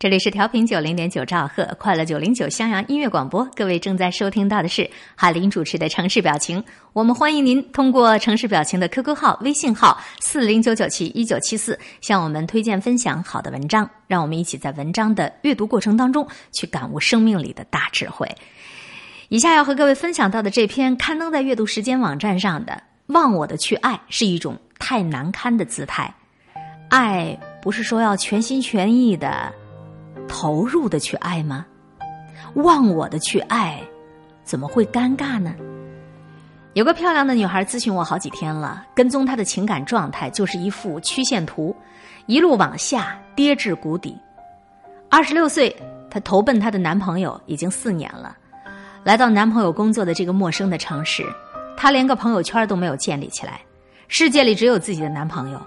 这里是调频九零点九兆赫快乐九零九襄阳音乐广播，各位正在收听到的是海林主持的城市表情。我们欢迎您通过城市表情的 QQ 号、微信号四零九九七一九七四向我们推荐分享好的文章，让我们一起在文章的阅读过程当中去感悟生命里的大智慧。以下要和各位分享到的这篇刊登在阅读时间网站上的《忘我的去爱》是一种太难堪的姿态。爱不是说要全心全意的。投入的去爱吗？忘我的去爱，怎么会尴尬呢？有个漂亮的女孩咨询我好几天了，跟踪她的情感状态就是一幅曲线图，一路往下跌至谷底。二十六岁，她投奔她的男朋友已经四年了。来到男朋友工作的这个陌生的城市，她连个朋友圈都没有建立起来，世界里只有自己的男朋友。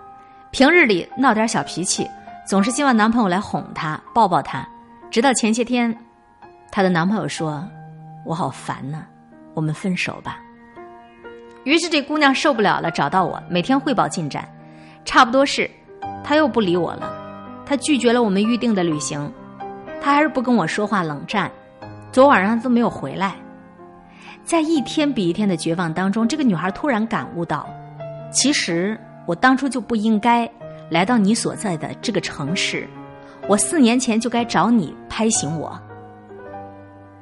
平日里闹点小脾气。总是希望男朋友来哄她、抱抱她，直到前些天，她的男朋友说：“我好烦呢，我们分手吧。”于是这姑娘受不了了，找到我，每天汇报进展。差不多是，他又不理我了，他拒绝了我们预定的旅行，他还是不跟我说话，冷战。昨晚上都没有回来。在一天比一天的绝望当中，这个女孩突然感悟到，其实我当初就不应该。来到你所在的这个城市，我四年前就该找你拍醒我。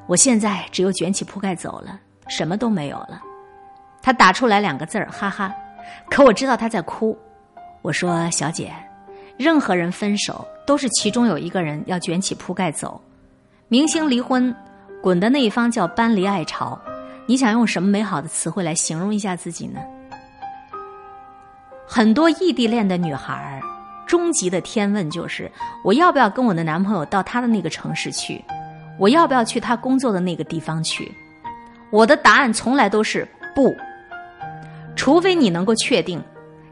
我现在只有卷起铺盖走了，什么都没有了。他打出来两个字儿，哈哈。可我知道他在哭。我说：“小姐，任何人分手都是其中有一个人要卷起铺盖走。明星离婚，滚的那一方叫搬离爱巢。你想用什么美好的词汇来形容一下自己呢？”很多异地恋的女孩终极的天问就是：我要不要跟我的男朋友到他的那个城市去？我要不要去他工作的那个地方去？我的答案从来都是不。除非你能够确定，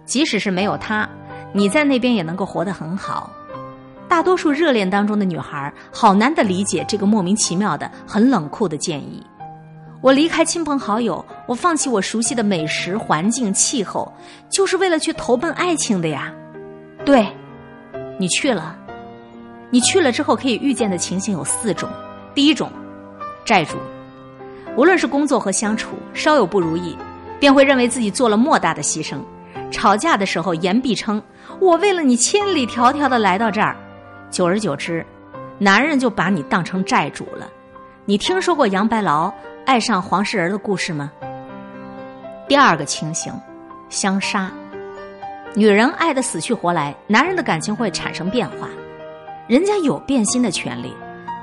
即使是没有他，你在那边也能够活得很好。大多数热恋当中的女孩好难的理解这个莫名其妙的、很冷酷的建议。我离开亲朋好友，我放弃我熟悉的美食、环境、气候，就是为了去投奔爱情的呀。对，你去了，你去了之后可以预见的情形有四种：第一种，债主，无论是工作和相处，稍有不如意，便会认为自己做了莫大的牺牲。吵架的时候言必称：“我为了你千里迢迢的来到这儿。”久而久之，男人就把你当成债主了。你听说过杨白劳？爱上黄世仁的故事吗？第二个情形，相杀。女人爱的死去活来，男人的感情会产生变化。人家有变心的权利，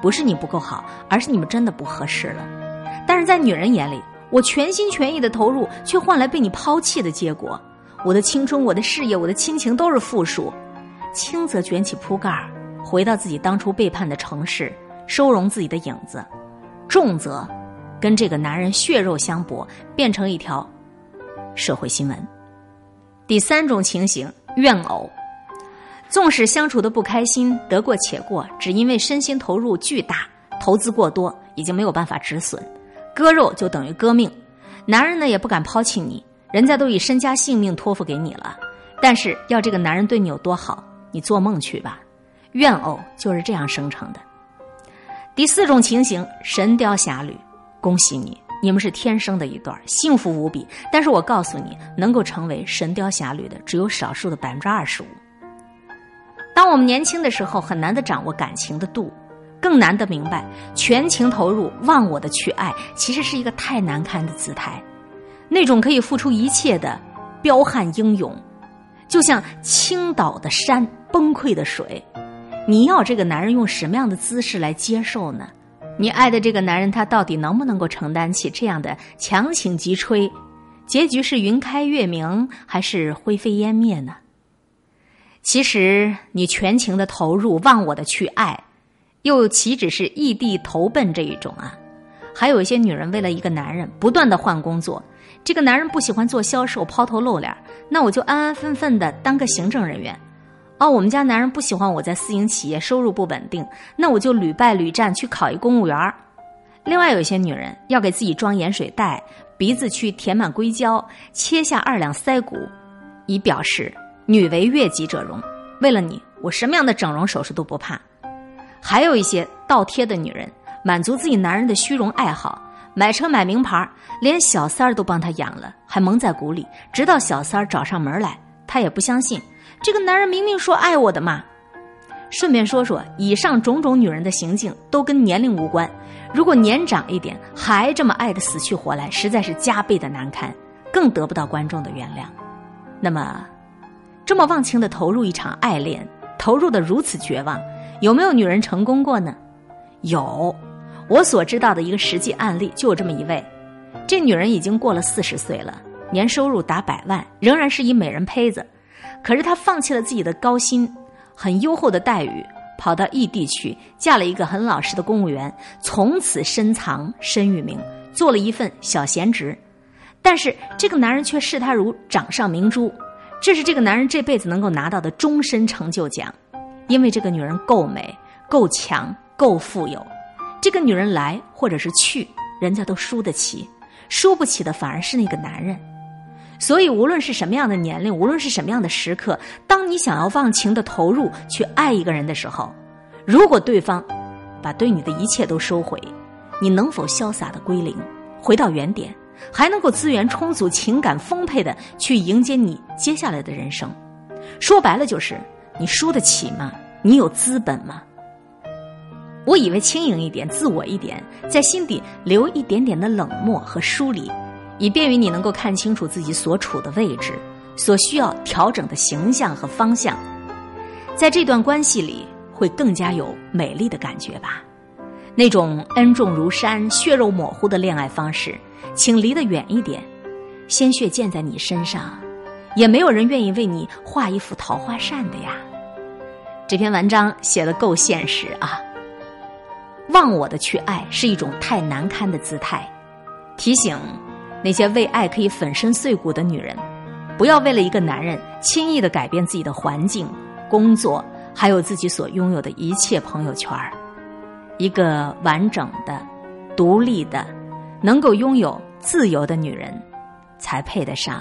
不是你不够好，而是你们真的不合适了。但是在女人眼里，我全心全意的投入，却换来被你抛弃的结果。我的青春、我的事业、我的亲情都是负数。轻则卷起铺盖，回到自己当初背叛的城市，收容自己的影子；重则。跟这个男人血肉相搏，变成一条社会新闻。第三种情形，怨偶，纵使相处的不开心，得过且过，只因为身心投入巨大，投资过多，已经没有办法止损，割肉就等于割命。男人呢也不敢抛弃你，人家都以身家性命托付给你了，但是要这个男人对你有多好，你做梦去吧。怨偶就是这样生成的。第四种情形，神雕侠侣。恭喜你，你们是天生的一对，幸福无比。但是我告诉你，能够成为神雕侠侣的只有少数的百分之二十五。当我们年轻的时候，很难的掌握感情的度，更难的明白全情投入、忘我的去爱，其实是一个太难堪的姿态。那种可以付出一切的彪悍英勇，就像倾倒的山、崩溃的水，你要这个男人用什么样的姿势来接受呢？你爱的这个男人，他到底能不能够承担起这样的强请急吹？结局是云开月明，还是灰飞烟灭呢？其实，你全情的投入、忘我的去爱，又岂止是异地投奔这一种啊？还有一些女人为了一个男人，不断的换工作。这个男人不喜欢做销售、抛头露脸，那我就安安分分的当个行政人员。哦，我们家男人不喜欢我在私营企业收入不稳定，那我就屡败屡战去考一公务员儿。另外有一些女人要给自己装盐水袋，鼻子去填满硅胶，切下二两腮骨，以表示女为悦己者容。为了你，我什么样的整容手术都不怕。还有一些倒贴的女人，满足自己男人的虚荣爱好，买车买名牌，连小三儿都帮他养了，还蒙在鼓里，直到小三儿找上门来，他也不相信。这个男人明明说爱我的嘛。顺便说说，以上种种女人的行径都跟年龄无关。如果年长一点还这么爱的死去活来，实在是加倍的难堪，更得不到观众的原谅。那么，这么忘情的投入一场爱恋，投入的如此绝望，有没有女人成功过呢？有，我所知道的一个实际案例就有这么一位。这女人已经过了四十岁了，年收入达百万，仍然是一美人胚子。可是她放弃了自己的高薪。很优厚的待遇，跑到异地去嫁了一个很老实的公务员，从此深藏身与名，做了一份小闲职。但是这个男人却视她如掌上明珠，这是这个男人这辈子能够拿到的终身成就奖，因为这个女人够美、够强、够富有。这个女人来或者是去，人家都输得起，输不起的反而是那个男人。所以，无论是什么样的年龄，无论是什么样的时刻，当你想要忘情的投入去爱一个人的时候，如果对方把对你的一切都收回，你能否潇洒的归零，回到原点，还能够资源充足、情感丰沛的去迎接你接下来的人生？说白了就是，你输得起吗？你有资本吗？我以为轻盈一点、自我一点，在心底留一点点的冷漠和疏离。以便于你能够看清楚自己所处的位置，所需要调整的形象和方向，在这段关系里会更加有美丽的感觉吧。那种恩重如山、血肉模糊的恋爱方式，请离得远一点。鲜血溅在你身上，也没有人愿意为你画一幅桃花扇的呀。这篇文章写的够现实啊！忘我的去爱是一种太难堪的姿态，提醒。那些为爱可以粉身碎骨的女人，不要为了一个男人轻易的改变自己的环境、工作，还有自己所拥有的一切朋友圈儿。一个完整的、独立的、能够拥有自由的女人，才配得上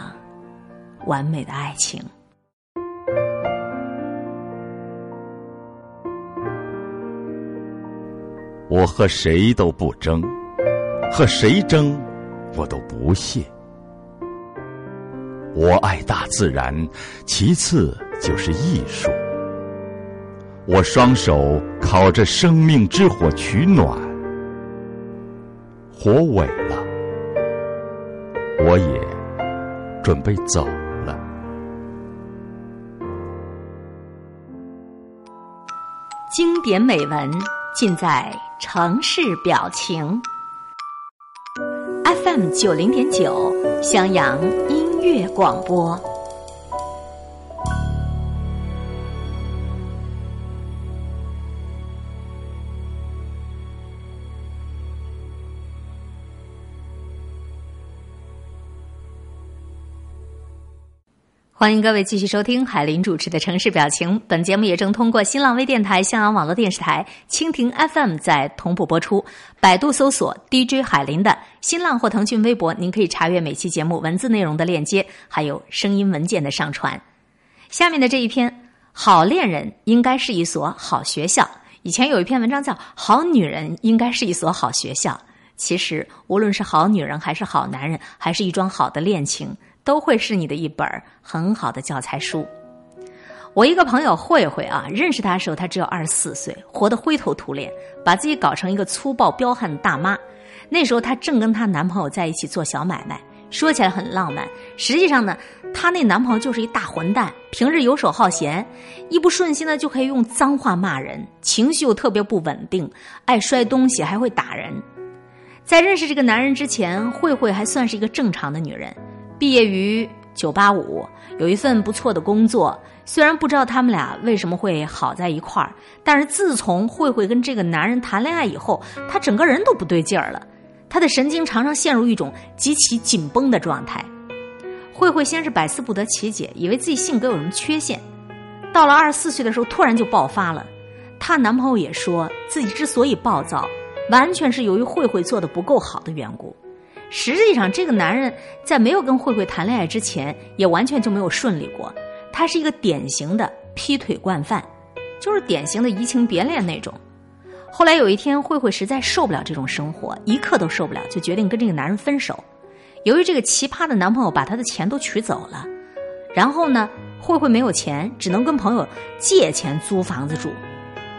完美的爱情。我和谁都不争，和谁争？我都不屑。我爱大自然，其次就是艺术。我双手烤着生命之火取暖，火萎了，我也准备走了。经典美文尽在城市表情。FM 九零点九，襄阳音乐广播。欢迎各位继续收听海林主持的城市表情。本节目也正通过新浪微电台、襄阳网络电视台、蜻蜓 FM 在同步播出。百度搜索 DJ 海林的新浪或腾讯微博，您可以查阅每期节目文字内容的链接，还有声音文件的上传。下面的这一篇，好恋人应该是一所好学校。以前有一篇文章叫《好女人应该是一所好学校》。其实，无论是好女人，还是好男人，还是一桩好的恋情。都会是你的一本很好的教材书。我一个朋友慧慧啊，认识她的时候，她只有二十四岁，活得灰头土脸，把自己搞成一个粗暴彪悍的大妈。那时候她正跟她男朋友在一起做小买卖，说起来很浪漫，实际上呢，她那男朋友就是一大混蛋，平日游手好闲，一不顺心呢就可以用脏话骂人，情绪又特别不稳定，爱摔东西，还会打人。在认识这个男人之前，慧慧还算是一个正常的女人。毕业于九八五，有一份不错的工作。虽然不知道他们俩为什么会好在一块儿，但是自从慧慧跟这个男人谈恋爱以后，她整个人都不对劲儿了。她的神经常常陷入一种极其紧绷的状态。慧慧先是百思不得其解，以为自己性格有什么缺陷。到了二十四岁的时候，突然就爆发了。她男朋友也说自己之所以暴躁，完全是由于慧慧做的不够好的缘故。实际上，这个男人在没有跟慧慧谈恋爱之前，也完全就没有顺利过。他是一个典型的劈腿惯犯，就是典型的移情别恋那种。后来有一天，慧慧实在受不了这种生活，一刻都受不了，就决定跟这个男人分手。由于这个奇葩的男朋友把她的钱都取走了，然后呢，慧慧没有钱，只能跟朋友借钱租房子住。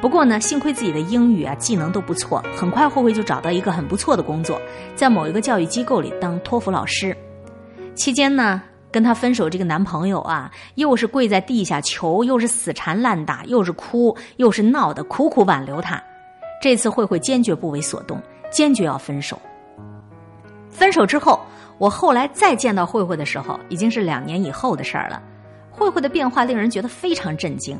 不过呢，幸亏自己的英语啊技能都不错，很快慧慧就找到一个很不错的工作，在某一个教育机构里当托福老师。期间呢，跟她分手这个男朋友啊，又是跪在地下求，又是死缠烂打，又是哭，又是闹的，苦苦挽留她。这次慧慧坚决不为所动，坚决要分手。分手之后，我后来再见到慧慧的时候，已经是两年以后的事儿了。慧慧的变化令人觉得非常震惊，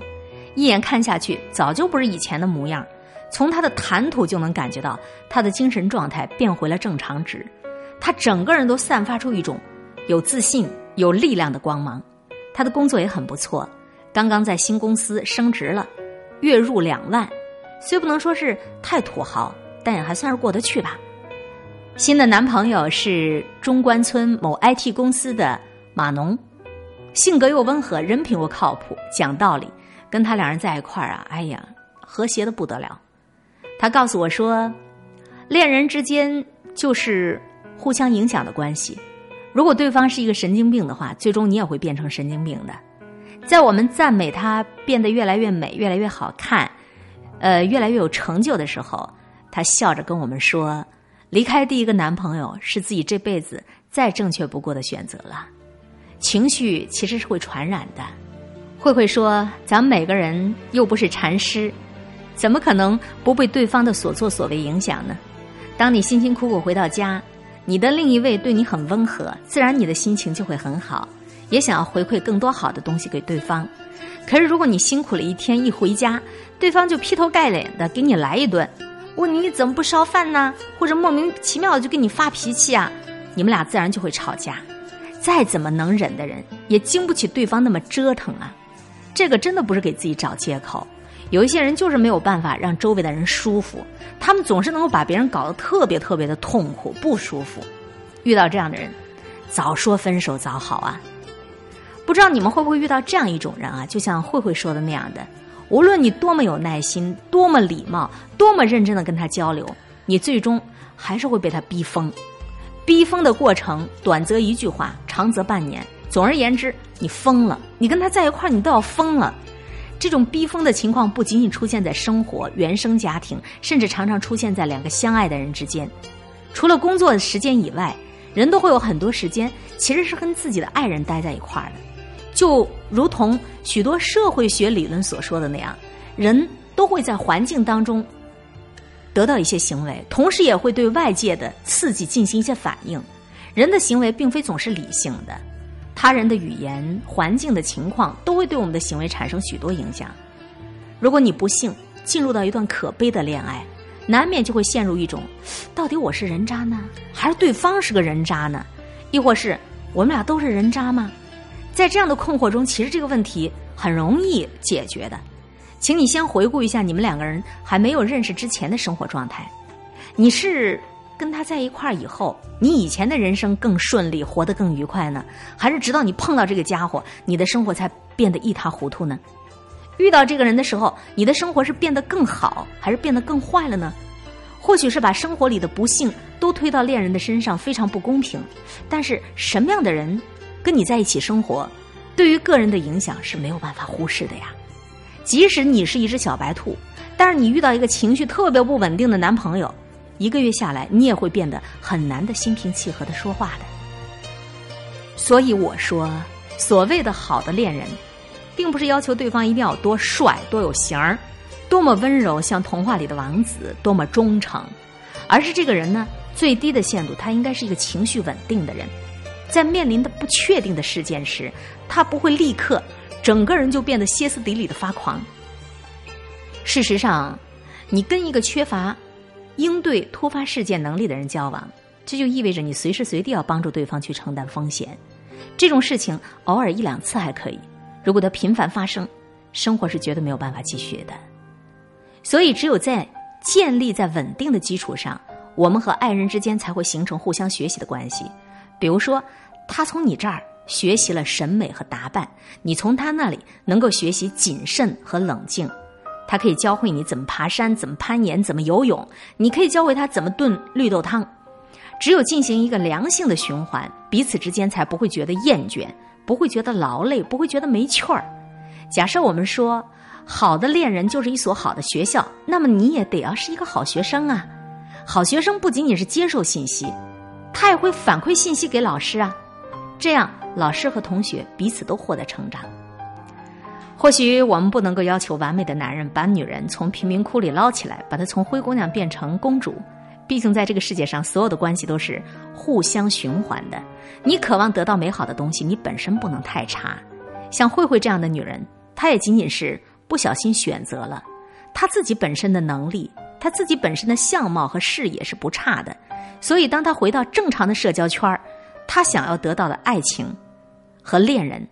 一眼看下去，早就不是以前的模样。从她的谈吐就能感觉到，她的精神状态变回了正常值。她整个人都散发出一种有自信、有力量的光芒。她的工作也很不错，刚刚在新公司升职了，月入两万。虽不能说是太土豪，但也还算是过得去吧。新的男朋友是中关村某 IT 公司的码农，性格又温和，人品又靠谱，讲道理。跟他两人在一块儿啊，哎呀，和谐的不得了。他告诉我说，恋人之间就是互相影响的关系。如果对方是一个神经病的话，最终你也会变成神经病的。在我们赞美他变得越来越美，越来越好看。呃，越来越有成就的时候，她笑着跟我们说：“离开第一个男朋友是自己这辈子再正确不过的选择了。”情绪其实是会传染的。慧慧说：“咱们每个人又不是禅师，怎么可能不被对方的所作所为影响呢？当你辛辛苦苦回到家，你的另一位对你很温和，自然你的心情就会很好，也想要回馈更多好的东西给对方。”可是，如果你辛苦了一天，一回家，对方就劈头盖脸的给你来一顿，问你怎么不烧饭呢？或者莫名其妙的就跟你发脾气啊，你们俩自然就会吵架。再怎么能忍的人，也经不起对方那么折腾啊。这个真的不是给自己找借口。有一些人就是没有办法让周围的人舒服，他们总是能够把别人搞得特别特别的痛苦不舒服。遇到这样的人，早说分手早好啊。不知道你们会不会遇到这样一种人啊？就像慧慧说的那样的，无论你多么有耐心、多么礼貌、多么认真的跟他交流，你最终还是会被他逼疯。逼疯的过程，短则一句话，长则半年。总而言之，你疯了。你跟他在一块儿，你都要疯了。这种逼疯的情况不仅仅出现在生活、原生家庭，甚至常常出现在两个相爱的人之间。除了工作的时间以外，人都会有很多时间其实是跟自己的爱人待在一块儿的。就如同许多社会学理论所说的那样，人都会在环境当中得到一些行为，同时也会对外界的刺激进行一些反应。人的行为并非总是理性的，他人的语言、环境的情况都会对我们的行为产生许多影响。如果你不幸进入到一段可悲的恋爱，难免就会陷入一种：到底我是人渣呢，还是对方是个人渣呢？亦或是我们俩都是人渣吗？在这样的困惑中，其实这个问题很容易解决的。请你先回顾一下你们两个人还没有认识之前的生活状态。你是跟他在一块儿以后，你以前的人生更顺利，活得更愉快呢？还是直到你碰到这个家伙，你的生活才变得一塌糊涂呢？遇到这个人的时候，你的生活是变得更好，还是变得更坏了呢？或许是把生活里的不幸都推到恋人的身上，非常不公平。但是什么样的人？跟你在一起生活，对于个人的影响是没有办法忽视的呀。即使你是一只小白兔，但是你遇到一个情绪特别不稳定的男朋友，一个月下来，你也会变得很难的心平气和的说话的。所以我说，所谓的好的恋人，并不是要求对方一定要多帅、多有型儿、多么温柔，像童话里的王子，多么忠诚，而是这个人呢，最低的限度，他应该是一个情绪稳定的人。在面临的不确定的事件时，他不会立刻整个人就变得歇斯底里的发狂。事实上，你跟一个缺乏应对突发事件能力的人交往，这就意味着你随时随地要帮助对方去承担风险。这种事情偶尔一两次还可以，如果它频繁发生，生活是绝对没有办法继续的。所以，只有在建立在稳定的基础上，我们和爱人之间才会形成互相学习的关系。比如说，他从你这儿学习了审美和打扮，你从他那里能够学习谨慎和冷静。他可以教会你怎么爬山、怎么攀岩、怎么游泳。你可以教会他怎么炖绿豆汤。只有进行一个良性的循环，彼此之间才不会觉得厌倦，不会觉得劳累，不会觉得没趣儿。假设我们说，好的恋人就是一所好的学校，那么你也得要是一个好学生啊。好学生不仅仅是接受信息，他也会反馈信息给老师啊。这样，老师和同学彼此都获得成长。或许我们不能够要求完美的男人把女人从贫民窟里捞起来，把她从灰姑娘变成公主。毕竟，在这个世界上，所有的关系都是互相循环的。你渴望得到美好的东西，你本身不能太差。像慧慧这样的女人，她也仅仅是不小心选择了。她自己本身的能力，他自己本身的相貌和视野是不差的。所以，当他回到正常的社交圈儿，她想要得到的爱情和恋人，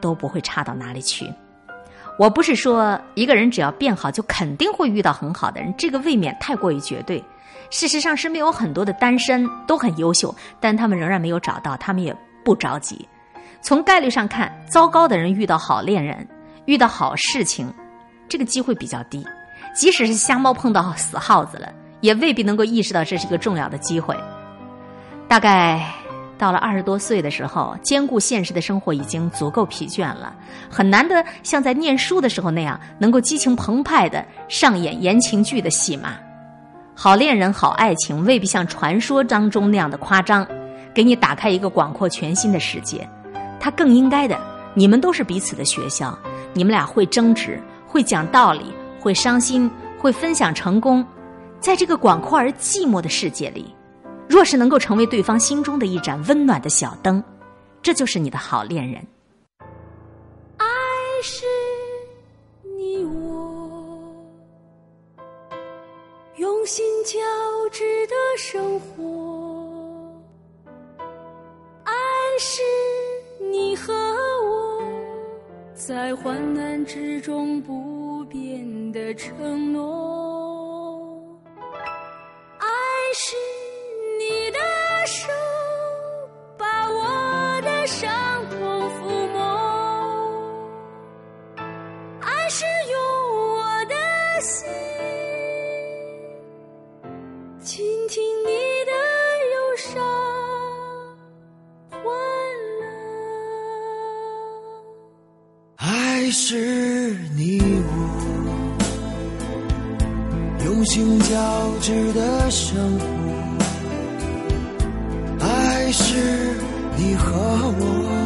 都不会差到哪里去。我不是说一个人只要变好就肯定会遇到很好的人，这个未免太过于绝对。事实上，身边有很多的单身都很优秀，但他们仍然没有找到，他们也不着急。从概率上看，糟糕的人遇到好恋人、遇到好事情，这个机会比较低。即使是瞎猫碰到死耗子了，也未必能够意识到这是一个重要的机会。大概到了二十多岁的时候，兼顾现实的生活已经足够疲倦了，很难得像在念书的时候那样，能够激情澎湃的上演言情剧的戏码。好恋人、好爱情未必像传说当中那样的夸张，给你打开一个广阔全新的世界。他更应该的，你们都是彼此的学校，你们俩会争执，会讲道理，会伤心，会分享成功。在这个广阔而寂寞的世界里，若是能够成为对方心中的一盏温暖的小灯，这就是你的好恋人。爱是你我。用心交织的生活，爱是你和在患难之中不变的承诺，爱是你的手把我的伤是你我用心交织的生活，爱是你和我。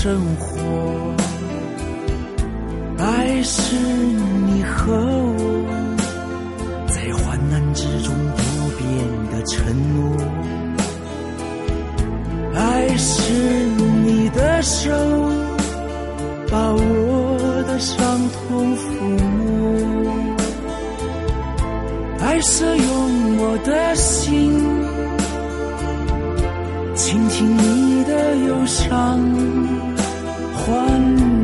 生活，爱是你和我在患难之中不变的承诺，爱是你的手把我的伤痛抚摸，爱是用我的心倾听你的忧伤。欢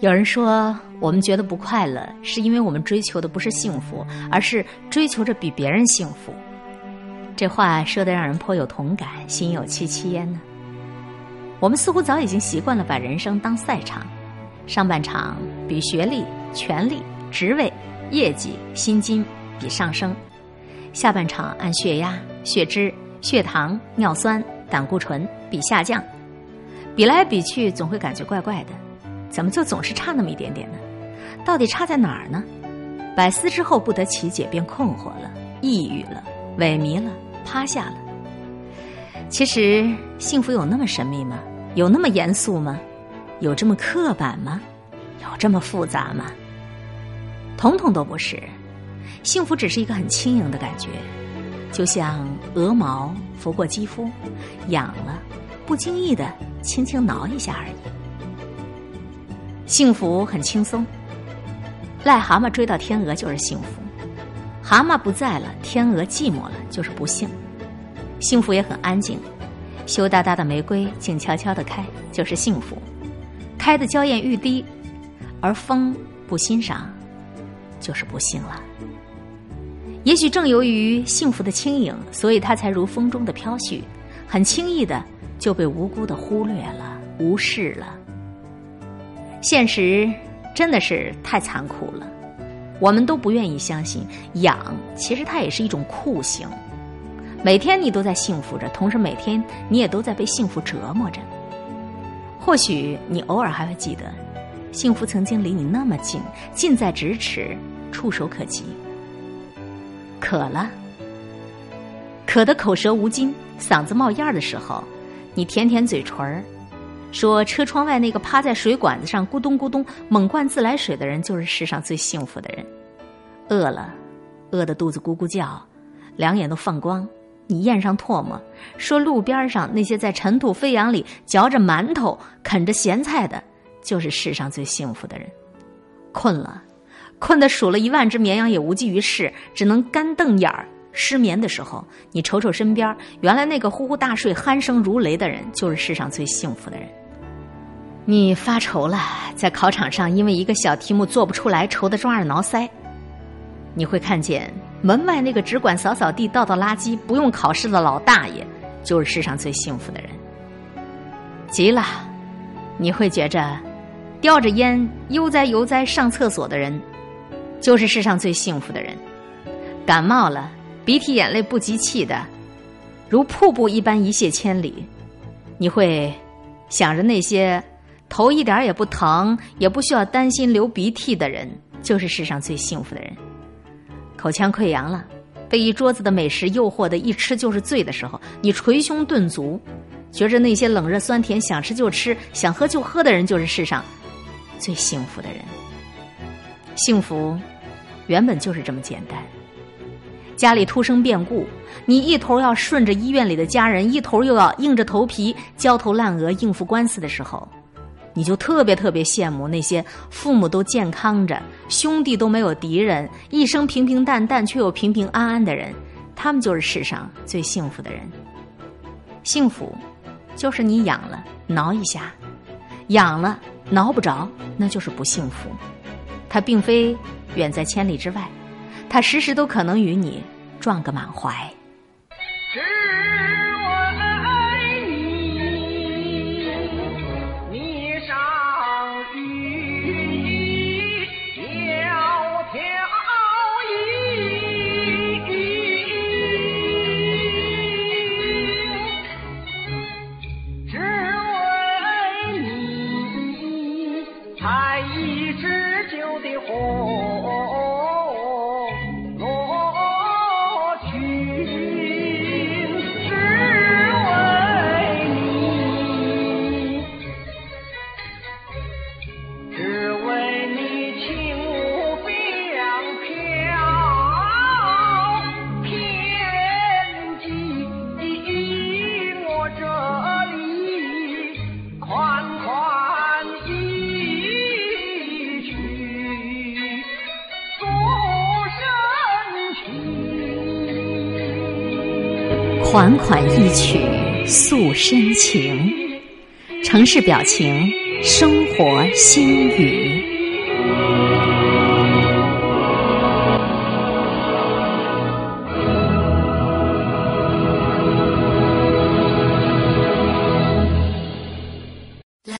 有人说，我们觉得不快乐，是因为我们追求的不是幸福，而是追求着比别人幸福。这话说的让人颇有同感，心有戚戚焉呢。我们似乎早已经习惯了把人生当赛场，上半场比学历、权力、职位、业绩、薪金比上升，下半场按血压、血脂、血糖、尿酸、胆固醇比下降，比来比去总会感觉怪怪的。怎么就总是差那么一点点呢？到底差在哪儿呢？百思之后不得其解，便困惑了、抑郁了、萎靡了、趴下了。其实，幸福有那么神秘吗？有那么严肃吗？有这么刻板吗？有这么复杂吗？统统都不是。幸福只是一个很轻盈的感觉，就像鹅毛拂过肌肤，痒了，不经意的轻轻挠一下而已。幸福很轻松，癞蛤蟆追到天鹅就是幸福，蛤蟆不在了，天鹅寂寞了就是不幸。幸福也很安静，羞答答的玫瑰静悄悄的开就是幸福，开的娇艳欲滴，而风不欣赏，就是不幸了。也许正由于幸福的轻盈，所以它才如风中的飘絮，很轻易的就被无辜的忽略了、无视了。现实真的是太残酷了，我们都不愿意相信养，其实它也是一种酷刑。每天你都在幸福着，同时每天你也都在被幸福折磨着。或许你偶尔还会记得，幸福曾经离你那么近，近在咫尺，触手可及。渴了，渴得口舌无津，嗓子冒烟的时候，你舔舔嘴唇儿。说车窗外那个趴在水管子上咕咚咕咚猛灌自来水的人，就是世上最幸福的人。饿了，饿得肚子咕咕叫，两眼都放光，你咽上唾沫。说路边上那些在尘土飞扬里嚼着馒头、啃着咸菜的，就是世上最幸福的人。困了，困得数了一万只绵羊也无济于事，只能干瞪眼儿。失眠的时候，你瞅瞅身边，原来那个呼呼大睡、鼾声如雷的人，就是世上最幸福的人。你发愁了，在考场上因为一个小题目做不出来，愁得抓耳挠腮。你会看见门外那个只管扫扫地、倒倒垃圾、不用考试的老大爷，就是世上最幸福的人。急了，你会觉着叼着烟悠哉悠哉上厕所的人，就是世上最幸福的人。感冒了。鼻涕眼泪不集气的，如瀑布一般一泻千里。你会想着那些头一点也不疼，也不需要担心流鼻涕的人，就是世上最幸福的人。口腔溃疡了，被一桌子的美食诱惑的一吃就是醉的时候，你捶胸顿足，觉着那些冷热酸甜想吃就吃、想喝就喝的人，就是世上最幸福的人。幸福原本就是这么简单。家里突生变故，你一头要顺着医院里的家人，一头又要硬着头皮焦头烂额应付官司的时候，你就特别特别羡慕那些父母都健康着，兄弟都没有敌人，一生平平淡淡却又平平安安的人，他们就是世上最幸福的人。幸福，就是你痒了挠一下，痒了挠不着，那就是不幸福。它并非远在千里之外，他时时都可能与你撞个满怀。款款一曲诉深情，城市表情，生活心语。